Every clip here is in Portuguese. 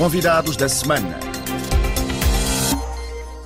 Convidados da semana.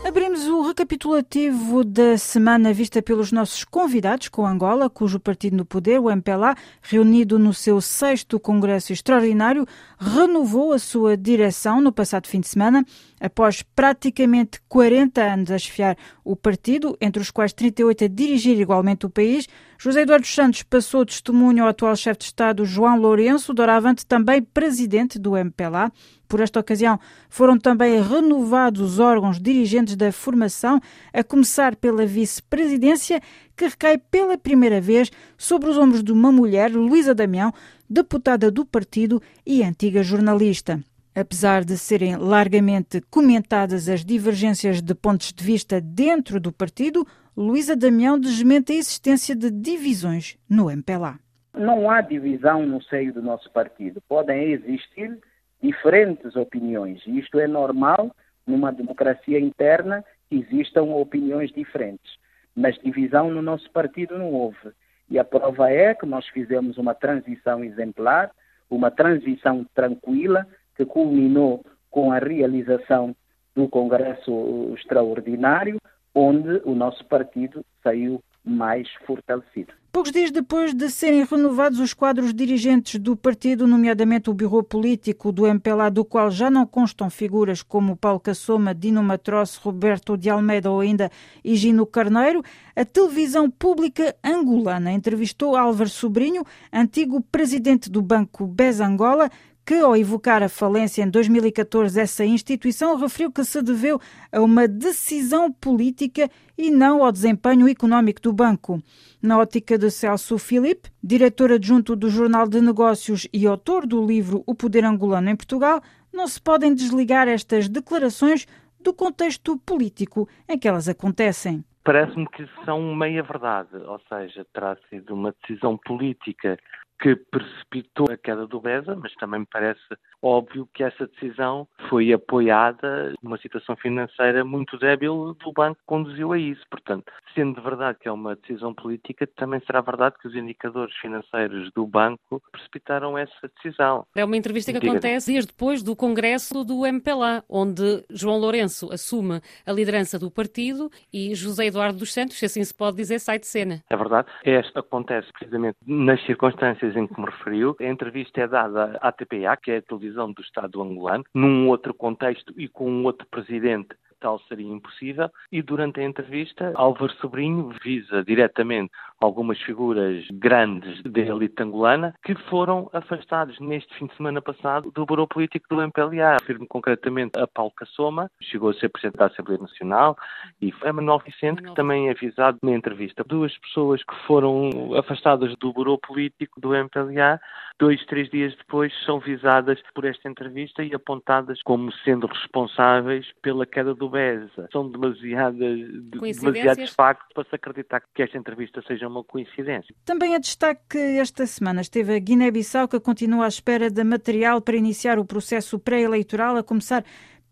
Abrimos o recapitulativo da semana vista pelos nossos convidados com Angola, cujo partido no poder, o MPLA, reunido no seu sexto Congresso Extraordinário, renovou a sua direção no passado fim de semana, após praticamente 40 anos a chefiar o partido, entre os quais 38 a dirigir igualmente o país. José Eduardo Santos passou testemunho ao atual chefe de Estado João Lourenço, doravante também presidente do MPLA. Por esta ocasião, foram também renovados os órgãos dirigentes da formação, a começar pela vice-presidência, que recai pela primeira vez sobre os ombros de uma mulher, Luísa Damião, deputada do partido e antiga jornalista. Apesar de serem largamente comentadas as divergências de pontos de vista dentro do partido, Luísa Damião desmente a existência de divisões no MPLA. Não há divisão no seio do nosso partido. Podem existir diferentes opiniões. E isto é normal numa democracia interna que existam opiniões diferentes. Mas divisão no nosso partido não houve. E a prova é que nós fizemos uma transição exemplar, uma transição tranquila, que culminou com a realização do Congresso Extraordinário, onde o nosso partido saiu mais fortalecido. Poucos dias depois de serem renovados os quadros dirigentes do partido, nomeadamente o Bureau Político do MPLA, do qual já não constam figuras como Paulo Cassoma, Dino Matrosse, Roberto de Almeida ou ainda Higino Carneiro, a televisão pública angolana entrevistou Álvaro Sobrinho, antigo presidente do Banco BES Angola, que, ao evocar a falência em 2014 dessa instituição, referiu que se deveu a uma decisão política e não ao desempenho económico do banco. Na ótica de Celso Filipe, diretor adjunto do Jornal de Negócios e autor do livro O Poder Angolano em Portugal, não se podem desligar estas declarações do contexto político em que elas acontecem. Parece-me que são meia-verdade, ou seja, terá sido uma decisão política que precipitou a queda do BESA, mas também me parece óbvio que essa decisão foi apoiada uma situação financeira muito débil do banco que conduziu a isso. Portanto, sendo verdade que é uma decisão política, também será verdade que os indicadores financeiros do banco precipitaram essa decisão. É uma entrevista que acontece dias depois do Congresso do MPLA, onde João Lourenço assume a liderança do partido e José Eduardo dos Santos, se assim se pode dizer, sai de cena. É verdade. Esta acontece precisamente nas circunstâncias em que me referiu. A entrevista é dada à TPA, que é a televisão do Estado angolano, num outro contexto e com um outro presidente tal seria impossível. E durante a entrevista, Álvaro Sobrinho visa diretamente algumas figuras grandes da elite angolana que foram afastados neste fim de semana passado do Bureau Político do MPLA. Refiro-me concretamente a Paulo Cassoma, chegou a ser Presidente da Assembleia Nacional, e a Manuel Vicente, que também é avisado na entrevista. Duas pessoas que foram afastadas do Bureau Político do MPLA, dois, três dias depois, são visadas por esta entrevista e apontadas como sendo responsáveis pela queda do BESA. São demasiadas, demasiados factos para se acreditar que esta entrevista seja uma coincidência. Também a destaque que esta semana esteve a Guiné-Bissau, que continua à espera de material para iniciar o processo pré-eleitoral, a começar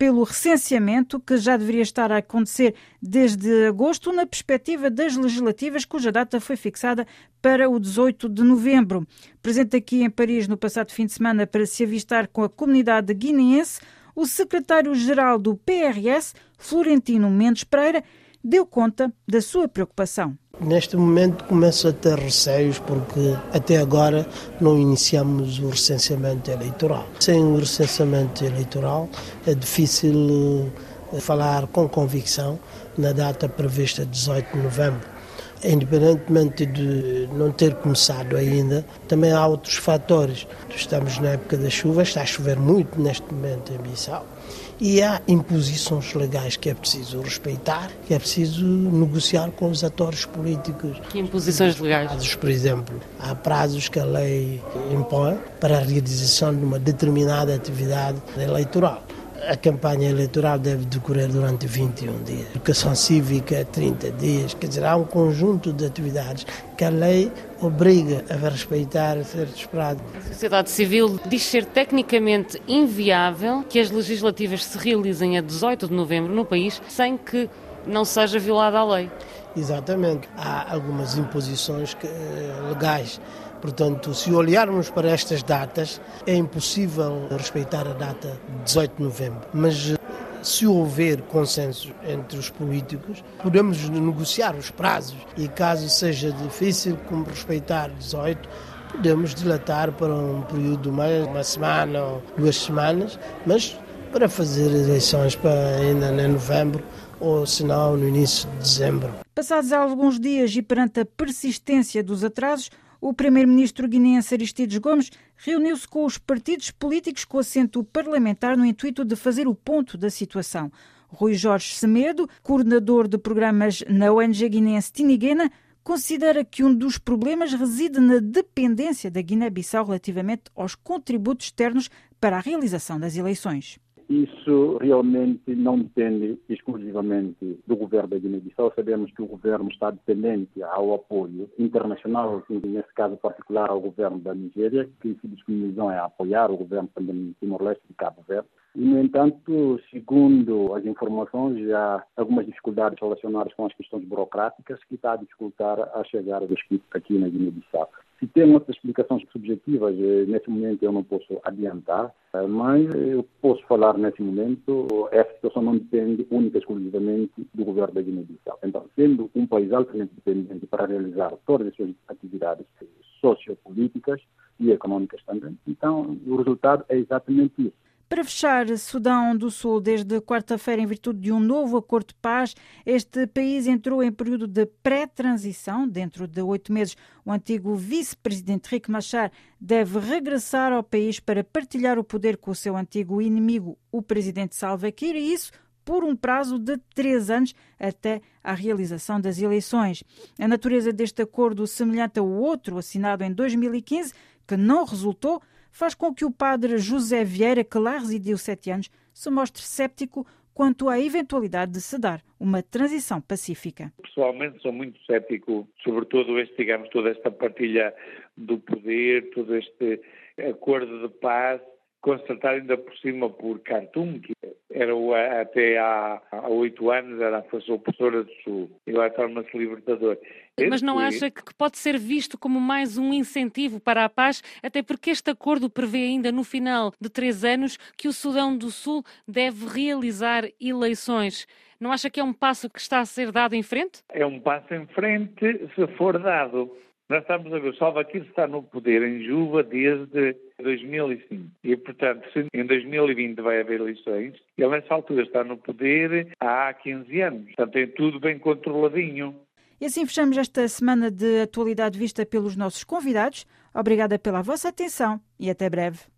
pelo recenseamento, que já deveria estar a acontecer desde agosto, na perspectiva das legislativas, cuja data foi fixada para o 18 de novembro. Presente aqui em Paris no passado fim de semana para se avistar com a comunidade guineense, o secretário-geral do PRS, Florentino Mendes Pereira, deu conta da sua preocupação. Neste momento começo a ter receios porque até agora não iniciamos o recenseamento eleitoral. Sem o recenseamento eleitoral é difícil eh, falar com convicção na data prevista 18 de novembro. Independentemente de não ter começado ainda, também há outros fatores. Estamos na época da chuva, está a chover muito neste momento em Bissau e há imposições legais que é preciso respeitar, que é preciso negociar com os atores políticos. Que imposições legais? Prazos, por exemplo, há prazos que a lei impõe para a realização de uma determinada atividade eleitoral. A campanha eleitoral deve decorrer durante 21 dias. Educação cívica, 30 dias. Quer dizer, há um conjunto de atividades que a lei obriga a respeitar, a ser esperado. A sociedade civil diz ser tecnicamente inviável que as legislativas se realizem a 18 de novembro no país sem que não seja violada a lei. Exatamente. Há algumas imposições que, legais Portanto, se olharmos para estas datas, é impossível respeitar a data 18 de novembro. Mas se houver consenso entre os políticos, podemos negociar os prazos e caso seja difícil como respeitar 18, podemos dilatar para um período de uma semana ou duas semanas, mas para fazer eleições para ainda em novembro ou se não no início de dezembro. Passados alguns dias e perante a persistência dos atrasos, o primeiro-ministro guineense Aristides Gomes reuniu-se com os partidos políticos com assento parlamentar no intuito de fazer o ponto da situação. Rui Jorge Semedo, coordenador de programas na ONG guineense Tiniguena, considera que um dos problemas reside na dependência da Guiné-Bissau relativamente aos contributos externos para a realização das eleições. Isso realmente não depende exclusivamente do governo da Guiné-Bissau. Sabemos que o governo está dependente ao apoio internacional, nesse caso particular ao governo da Nigéria, que se disponibilizam a apoiar o governo de Timor-Leste e Cabo Verde. E, no entanto, segundo as informações, há algumas dificuldades relacionadas com as questões burocráticas que está a dificultar a chegada dos kits aqui na Guiné-Bissau. Se tem outras explicações subjetivas, eh, nesse momento eu não posso adiantar, eh, mas eu posso falar nesse momento, essa situação não depende única e exclusivamente do governo da Guiné-Bissau. Então, sendo um país altamente dependente para realizar todas as suas atividades sociopolíticas e econômicas também, então o resultado é exatamente isso. Para fechar, Sudão do Sul, desde quarta-feira, em virtude de um novo acordo de paz, este país entrou em período de pré-transição. Dentro de oito meses, o antigo vice-presidente Rick Machar deve regressar ao país para partilhar o poder com o seu antigo inimigo, o presidente Salva Kiir, e isso por um prazo de três anos até à realização das eleições. A natureza deste acordo, semelhante ao outro assinado em 2015, que não resultou, faz com que o padre José Vieira, que lá residiu sete anos, se mostre céptico quanto à eventualidade de se dar uma transição pacífica. Pessoalmente sou muito cético, sobretudo este, digamos, toda esta partilha do poder, todo este acordo de paz constatado ainda por cima por Khartoum, que era até há oito anos, era a força opressora do Sul, e lá torna-se libertador. Mas não acha que pode ser visto como mais um incentivo para a paz, até porque este acordo prevê ainda no final de três anos que o Sudão do Sul deve realizar eleições. Não acha que é um passo que está a ser dado em frente? É um passo em frente se for dado. Nós estamos a ver, o Salva Kiir está no poder em Juba desde 2005. E, portanto, se em 2020 vai haver eleições, ele nessa altura está no poder há 15 anos. Portanto, tem tudo bem controladinho. E assim fechamos esta semana de atualidade vista pelos nossos convidados. Obrigada pela vossa atenção e até breve.